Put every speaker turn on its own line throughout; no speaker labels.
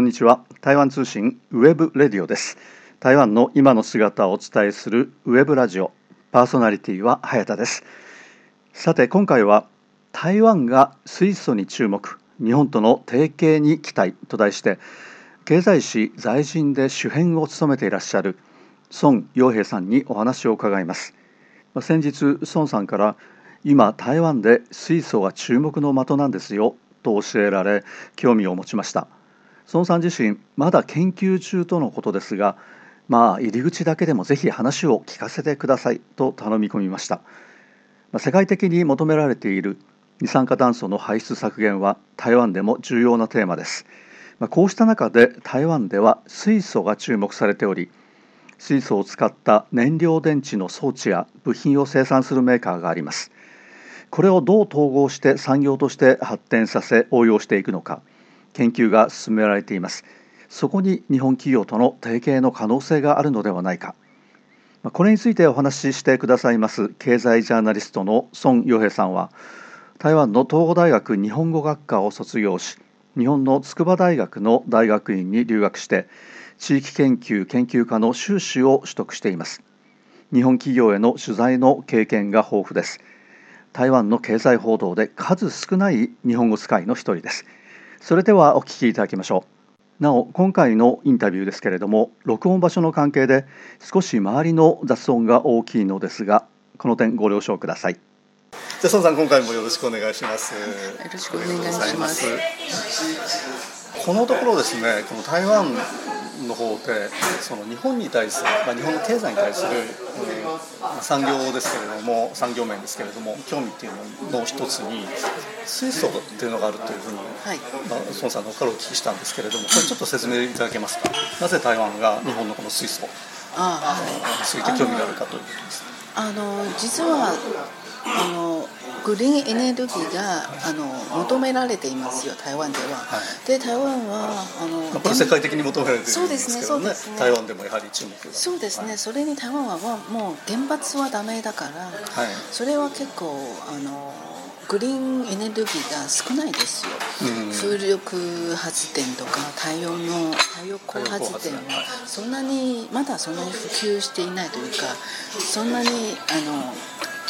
こんにちは。台湾通信 web radio です。台湾の今の姿をお伝えするウェブラジオ。パーソナリティは早田です。さて今回は台湾が水素に注目。日本との提携に期待。と題して経済誌財訊で主編を務めていらっしゃる孫蓉萍さんにお話を伺います。先日孫さんから今台湾で水素が注目の的なんですよ。と教えられ興味を持ちました。孫さん自身まだ研究中とのことですがまあ入り口だけでもぜひ話を聞かせてくださいと頼み込みました。ま世界的に求められている二酸化炭素の排出削減は台湾でも重要なテーマです。まこうした中で台湾では水素が注目されており水素を使った燃料電池の装置や部品を生産するメーカーがあります。これをどう統合して産業として発展させ応用していくのか。研究が進められています。そこに日本企業との提携の可能性があるのではないか。これについてお話ししてくださいます経済ジャーナリストの孫洋平さんは台湾の東郷大学日本語学科を卒業し日本の筑波大学の大学院に留学して地域研究研究科の修士を取得しています。日本企業への取材の経験が豊富です。台湾の経済報道で数少ない日本語使いの一人です。それではお聞きいただきましょう。なお今回のインタビューですけれども録音場所の関係で少し周りの雑音が大きいのですがこの点ご了承ください。じゃあ孫さん今回もよろしくお願いします。よ
ろしくお願いします。
このところですねこの台湾の方でその日本に対する、まあ、日本の経済に対する、えー、産業ですけれども産業面ですけれども興味っていうのの一つに水素っていうのがあるというふうに、はい。まあ、孫さんのからお聞きしたんですけれどもこれちょっと説明いただけますか？なぜ台湾が日本のこの水素ああそういった興味があるかということです。
あの実はあのグリーンエネルギーがあの求められていますよ台湾では、はい、で台湾はあの
これ世界的に求められてるんですけど、ね、そうですねね。台湾でもやはり注目
そうですね、はい、それに台湾はもう原発はダメだから、はい、それは結構あのグリーンエネルギーが少ないですよ、うん、風力発電とか太陽の太陽光発電はそんなにまだそんなに普及していないというかそんなにあの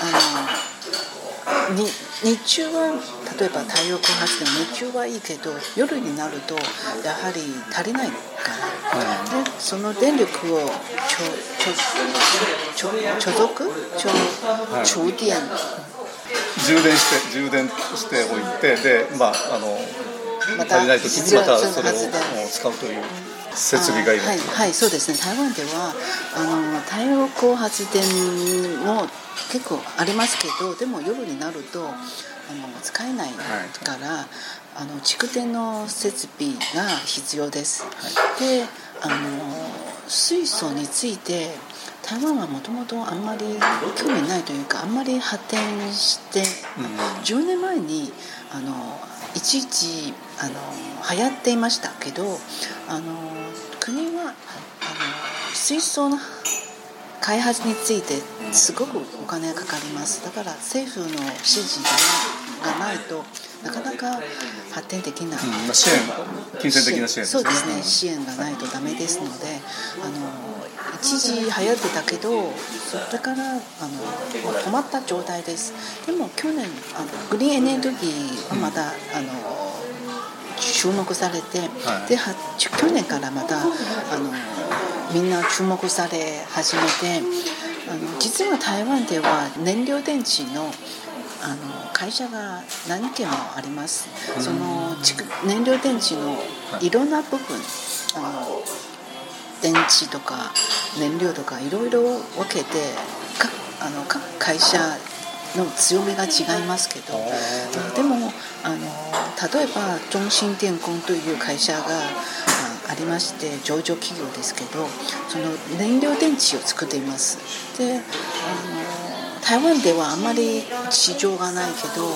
あのに日中は例えば太陽光発電日中はいいけど夜になるとやはり足りないから、うん、でその電力をちょちょちょ貯蔵貯
儲電。充電して充電しておいてでまああの足りない時にまたそれを使うという。設備がい
るはい、はい、そうですね。台湾ではあの太陽光発電も結構ありますけどでも夜になるとあの使えないから、はい、あの蓄電の設備が必要です、はい、であの水素について台湾はもともとあんまり興味ないというかあんまり発展して、うん、10年前にあのいちいちあの流行っていましたけどあの国はあの水槽の開発についてすごくお金がかかります。だから政府の指示がないとなかなか発展できない、
うん、支援金銭的な支援、ね、
そうですね。支援がないとダメですのであの一時流行ってたけどそれからあの止まった状態です。でも去年あのグリーンエネルギーはまた、うん、あの注目されて、はい、で去年からまたあのみんな注目され始めてあの実は台湾では燃料電池のあの会社が何件もあります。その燃料電池のい。ろんな部分、あの電池とか燃料とかいろいろ分けて各あの各会社の強みが違いますけどでもあの例えば中心電工という会社がありまして上場企業ですけどその燃料電池を作っています。であの台湾ではあまり市場がないけど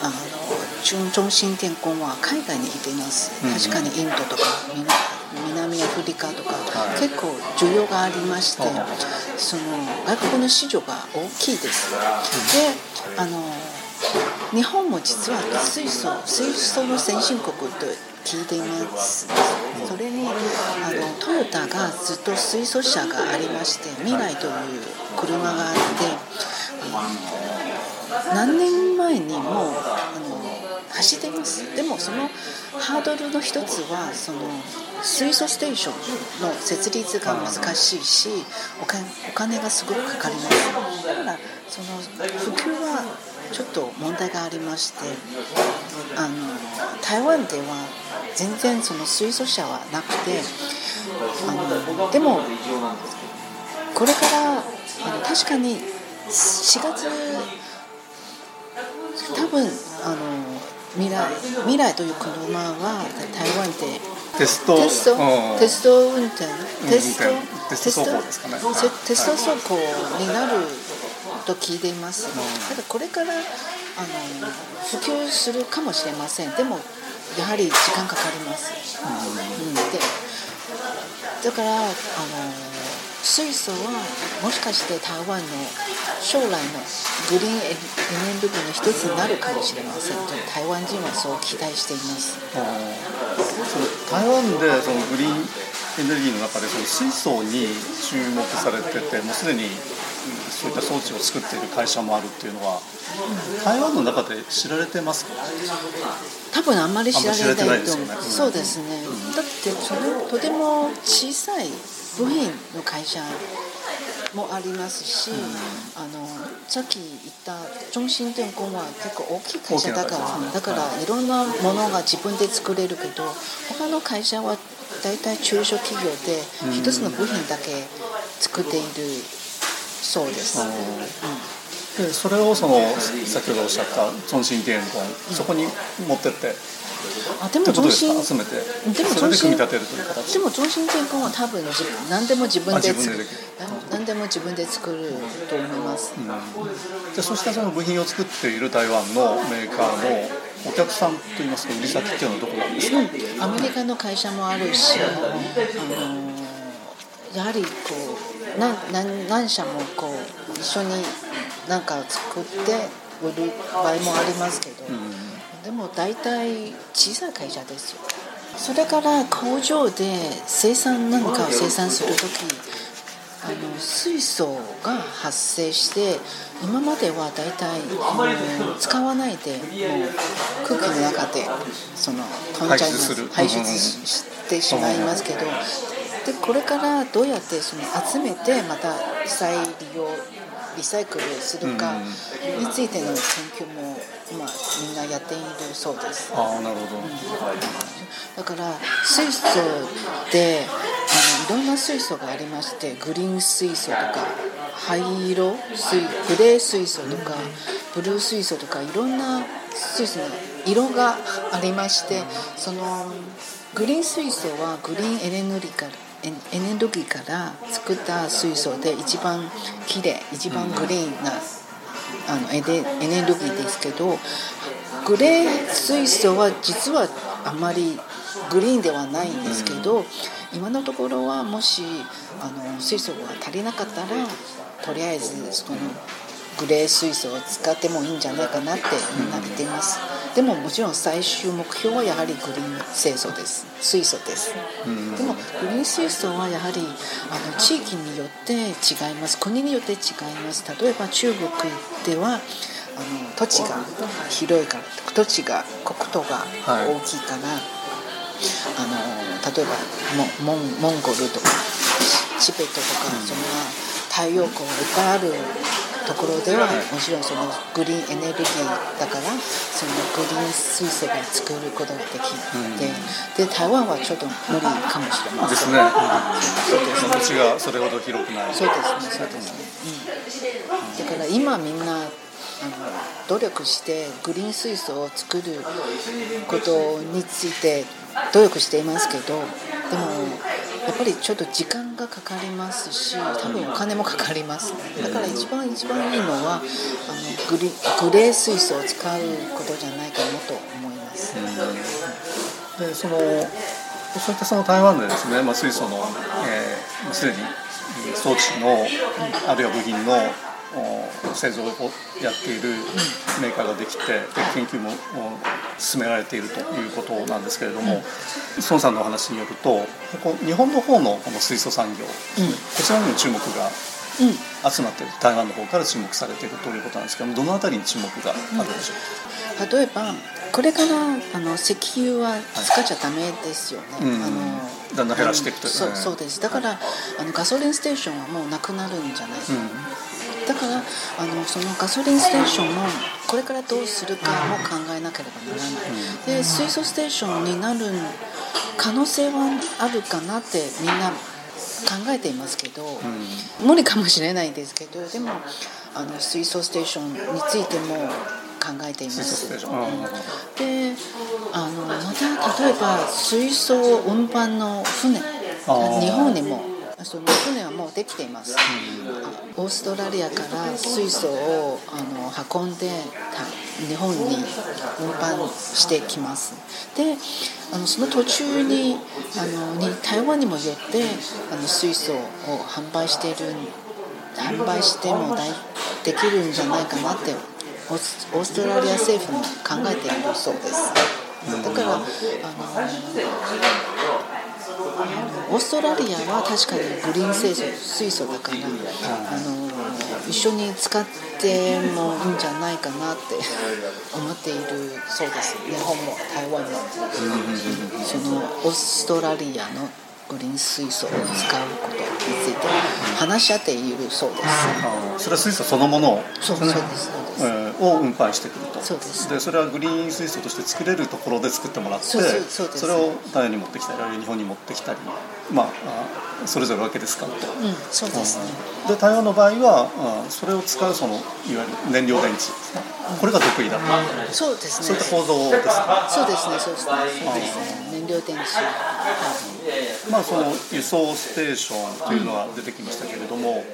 あの中心電工は海外に行っています、確かにインドとか南アフリカとか、はい、結構需要がありまして、その外国の市場が大きいです。であの日本も実は水素水素の先進国と聞いています。それにあのトヨタがずっと水素車がありまして未来という車があって何年前にもあの走ってます。でもそのハードルの一つはその水素ステーションの設立が難しいしお金お金がす。ごくかかります。だからその普及はちょっと問題がありましてあの台湾では全然その水素車はなくてあのでもこれからあの確かに4月多分あの未来未来という車は台湾で
テスト？
テスト、
うん。
テスト運転？テスト？
テスト走行ですかね。
テテスト走行になると聞いています、ただこれからあの普及するかもしれません。でもやはり時間かかります、うん、でだからあの水素はもしかして台湾の将来のグリーンエネルギーの一つになるかもしれませんと台湾人はそう期待しています。
台湾でそのグリーンエネルギーの中でその水素に注目されててもうすでにうんそういった装置を作っている会社もあるっていうのは台湾の中で知られてますか？
多分あんまり知られないと
あんまり知られてないですよね。
思うそうですね、だってそれとても小さい部品の会社もありますし、あのさっき言った中心電工は結構大きい会社だから
大きな会社
だからいろんなものが自分で作れるけど他の会社は大体中小企業で一つの部品だけ作っているそうです、うん。
でそれをその先ほどおっしゃった中心電工そこに持ってって
あでも
ということです
中心。
か集めて。
でも
それで組み立てるという形？
でも中心電工は多分自分何でも自分で。作る何何でも自分で作ると思います、
でそうしたその部品を作っている台湾のメーカーのお客さんといいますか売り先っていうのはどこなんですか、
アメリカの会社もあるし、あのやはりこう何何何社もこう一緒に何か作って売る場合もありますけど、でも大体小さい会社ですよそれから工場で生産何かを生産する時あの水素が発生して今までは大体あの使わないでもう空気の中でその飛んじゃいます
排出
排出してしまいますけどでこれからどうやってその集めてまた再利用リサイクルするかについての研究も今みんなやっているそうです。
ああなるほど、
だから水素であのいろんな水素がありましてグリーン水素とか灰色水グレー水素とかブルー水素とかいろんな水素の色がありましてそのグリーン水素はグリーンエネルギーからエネルギーから作った水素で一番きれい一番グリーンなあのエネルギーですけどグレー水素は実はあまりグリーンではないんですけど、今のところはもしあの水素が足りなかったらとりあえずそのグレー水素を使ってもいいんじゃないかなってみんな言っています。でももちろん最終目標はやはりグリーン水素です。水素です、でもグリーン水素はやはりあの地域によって違います。国によって違います。例えば中国ではあの土地が広いから土地が国土が大きいから、あの例えばモモンモンゴルとかチベットとか、そんな太陽光がいっぱいあるところでは、もちろんそのグリーンエネルギーだからそのグリーン水素が作ることができて、で台湾はちょっと無理かもしれません。
ですね、うん、土地がそれほど広くない。
そうですね。そうですね、うん、だから今みんなあの努力してグリーン水素を作ることについて努力していますけどでもやっぱりちょっと時間がかかりますし多分お金もかかりますだから一番一番いいのはあのグリグレー水素を使うことじゃないかなと思います、
でそのそういったその台湾でですね、まあ、水素の、えー、すでに装置のあるいは部品のお製造をやっているメーカーができてで研究もお進められているということなんですけれども、孫さんのお話によるとここ日本の方のこの水素産業、こちらにも注目が集まっている、台湾の方から注目されているということなんですけどもどのあたりに注目があるでしょ
うか、例えばこれからあの石油は使っちゃダメですよね、はい、あ
のだんだん減らしていくと
そうそうです。だから、あのガソリンステーションはもうなくなるんじゃないか、うん、だからあのそのガソリンステーションもこれからどうするかも考えなければならない、で水素ステーションになる可能性はあるかなってみんな考えていますけど、うん、無理かもしれないですけどでもあの水素ステーションについても考えています。であのまた例えば水素運搬の船。日本にもその船はもうできています、うん、オーストラリアから水素をあの運んで日本に運搬してきます。であのその途中にあのに台湾にもよってあの水素を販売している販売してもできるんじゃないかなってオーストラリア政府も考えているそうです。だからあのオーストラリアは確かにグリーン水素水素だから、あの一緒に使ってもいいんじゃないかなって 思っているそうです。日本も台湾も、そのオーストラリアのグリーン水素を使うことについて話し合っているそうです。
それは水素そのものを
そうそう。です。
えー、を運搬してくると。
そうです。
でそれはグリーン水素として作れるところで作ってもらってそれを台湾に持ってきたりあるいは日本に持ってきたりまあそれぞれわけですからと、
うん、そうですね、
で台湾の場合はそれを使うそのいわゆる燃料電池これが得意だと、
そうですね。
そういった構造ですか？
そうですねそうですね。燃料電池。はい
まあその輸送ステーションというのが出てきましたけれども、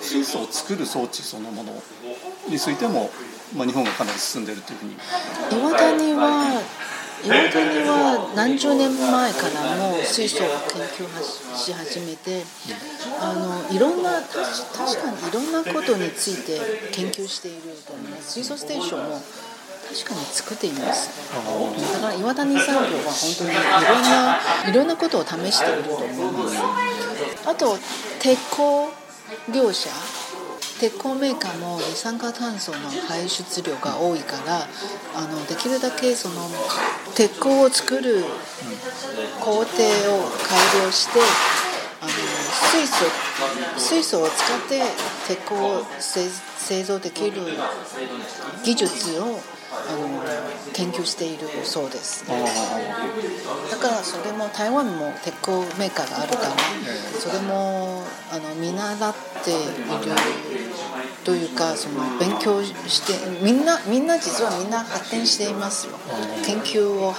水素を作る装置そのものについても、まあ、日本がかなり進んでいるというふうに。
岩谷は岩谷は何十年前からも水素を研究し始めてあのいろんな確かにいろんなことについて研究していると思います。水素ステーションも確かに作っています。だから岩谷産業は本当にいろんないろんなことを試していると思います。あと鉄鋼業者鉄鋼メーカーも二酸化炭素の排出量が多いからあのできるだけその鉄鋼を作る工程を改良してあの水素水素を使って鉄鋼を製造できる技術をあの研究しているそうですだからそれも台湾も鉄鋼メーカーがあるからそれもあの見習っているというかその勉強してみんなみんな実はみんな発展しています。よ研究を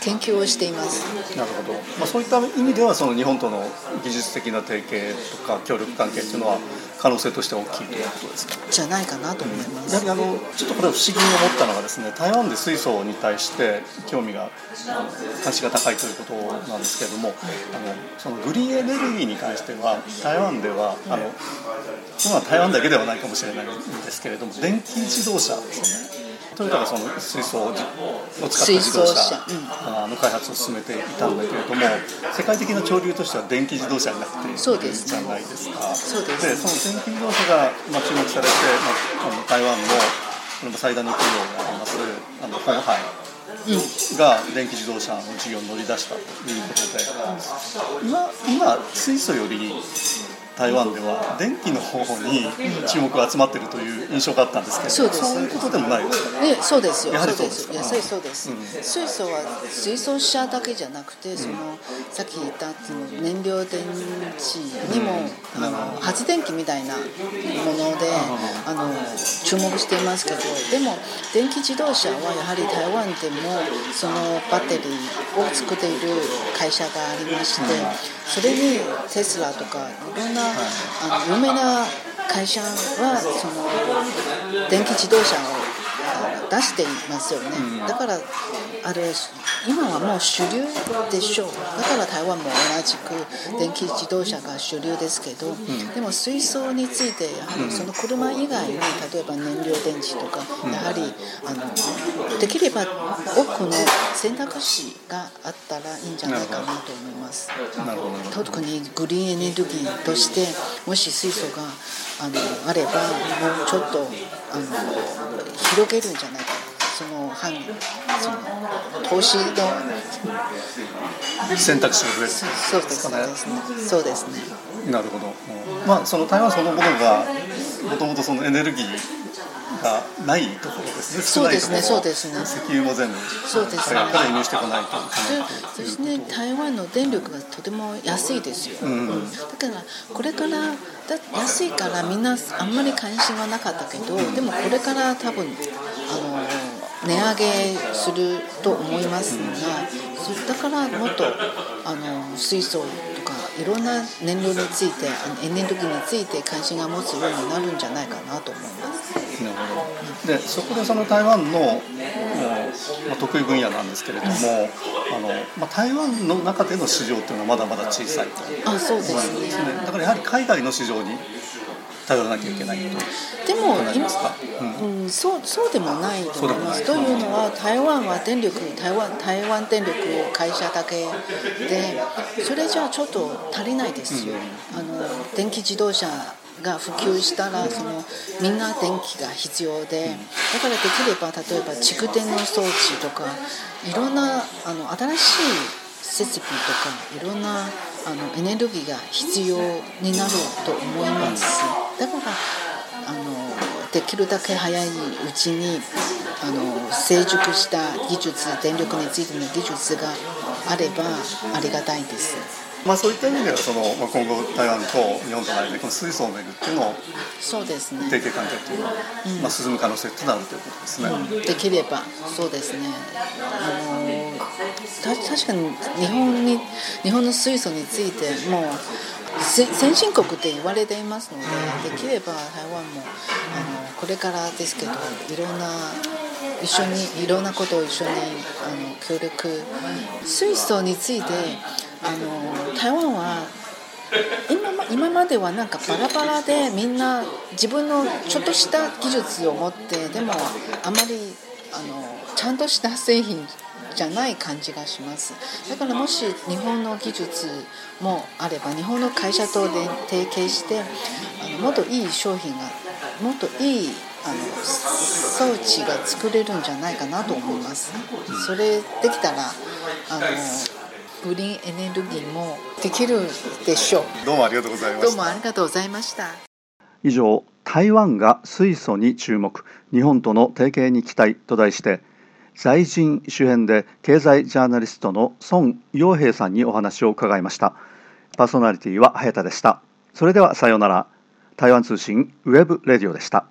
研究をしています。
なるほど、まあ、そういった意味ではその日本との技術的な提携とか協力関係っていうのは可能性として大きいということですか？
じゃないかなと思います、
やはりあのちょっとこれ不思議に思ったのがですね台湾で水素に対して興味が関心が高いということなんですけれども、あのそのグリーンエネルギーに関しては台湾ではあの、まあ、台湾だけではないかもしれないんですけれども電気自動車ですねトヨタがその水素を使った自動車の開発を進めていたんだけれども世界的な潮流としては電気自動車になっているじゃないですか。
そうで
その電気自動車が、まあ、注目されて、まあ、台湾のこれも最大の企業であります。あのホンハイが電気自動車の事業に乗り出したということで。今今水素より台湾では電気の方に注目が集まっているという印象があったんですけど、そうです。そういうことでもないですか、
ね、そうですよ。やはりそうですやはりそうです、うん、水素は水素車だけじゃなくてその、さっき言ったその燃料電池にも、うん、あの発電機みたいなもので、あの注目していますけどでも電気自動車はやはり台湾でもそのバッテリーを作っている会社がありまして、それにテスラとかいろんなあの有名な会社はその電気自動車を出していますよね、だからあれ今はもう主流でしょう。だから台湾も同じく電気自動車が主流ですけど、でも水素についてやはりその車以外に例えば燃料電池とか、やはりあのできれば多くの選択肢があったらいいんじゃないかなと思います。特にグリーンエネルギーとしてもし水素があのあればもうちょっとあの広げるんじゃないか。その範その投資の
選択肢が増える。
そうですね。そうですね。
なるほど、まあその台湾そのものがもともとそのエネルギーがないところですね。
そうですね、そうですね。
石油も全部、
そうです
ね。から輸入してこないと
そしてね、台湾の電力がとても安いですよ。うん、だからこれからだ安いからみんなあんまり関心はなかったけど、でもこれから多分あの値上げすると思いますが、だからもっとあの水素とかいろんな燃料についてエネルギーについて関心が持つようになるんじゃないかなと思います。
でそこでその台湾のまあ、得意分野なんですけれども、あのまあ、台湾の中での市場っていうのはまだまだ小さいと。
あそうですね。
だからやはり海外の市場に頼らなきゃいけないと。
でも今、うん、うん、そうそうでもないと思います。というのは台湾は電力台湾台湾電力会社だけでそれじゃあちょっと足りないですよ、うん、あの電気自動車が普及したらそのみんな電気が必要でだからできれば例えば蓄電の装置とかいろんなあの新しい設備とかいろんなあのエネルギーが必要になると思いますだからあのできるだけ早いうちにあの成熟した技術電力についての技術があればありがたいです。
まあ、そういった意味ではその、まあ、今後台湾と日本との間でこの水素をめぐっての
そうですね。
提携関係っていうのは、うん、まあ、進む可能性ってなるということですね、
うん、できればそうですね。あのた確かに日本に日本の水素についてもう先進国って言われていますのでできれば台湾もあのこれからですけどいろんな一緒にいろんなことを一緒にあの協力水素についてあの台湾は今今まではなんかバラバラでみんな自分のちょっとした技術を持ってでもあまりあのちゃんとした製品じゃない感じがします。だからもし日本の技術もあれば日本の会社とで提携してあのもっといい商品がもっといいあの装置が作れるんじゃないかなと思います。それできたらあのグリーンエネルギーもできるでしょう。
どうもありがとうございました。
どうもありがとうございました。
以上台湾が水素に注目。日本との提携に期待と題して財訊主編で経済ジャーナリストの孫蓉萍さんにお話を伺いました。パーソナリティは早田でした。それではさようなら。台湾通信 web radio でした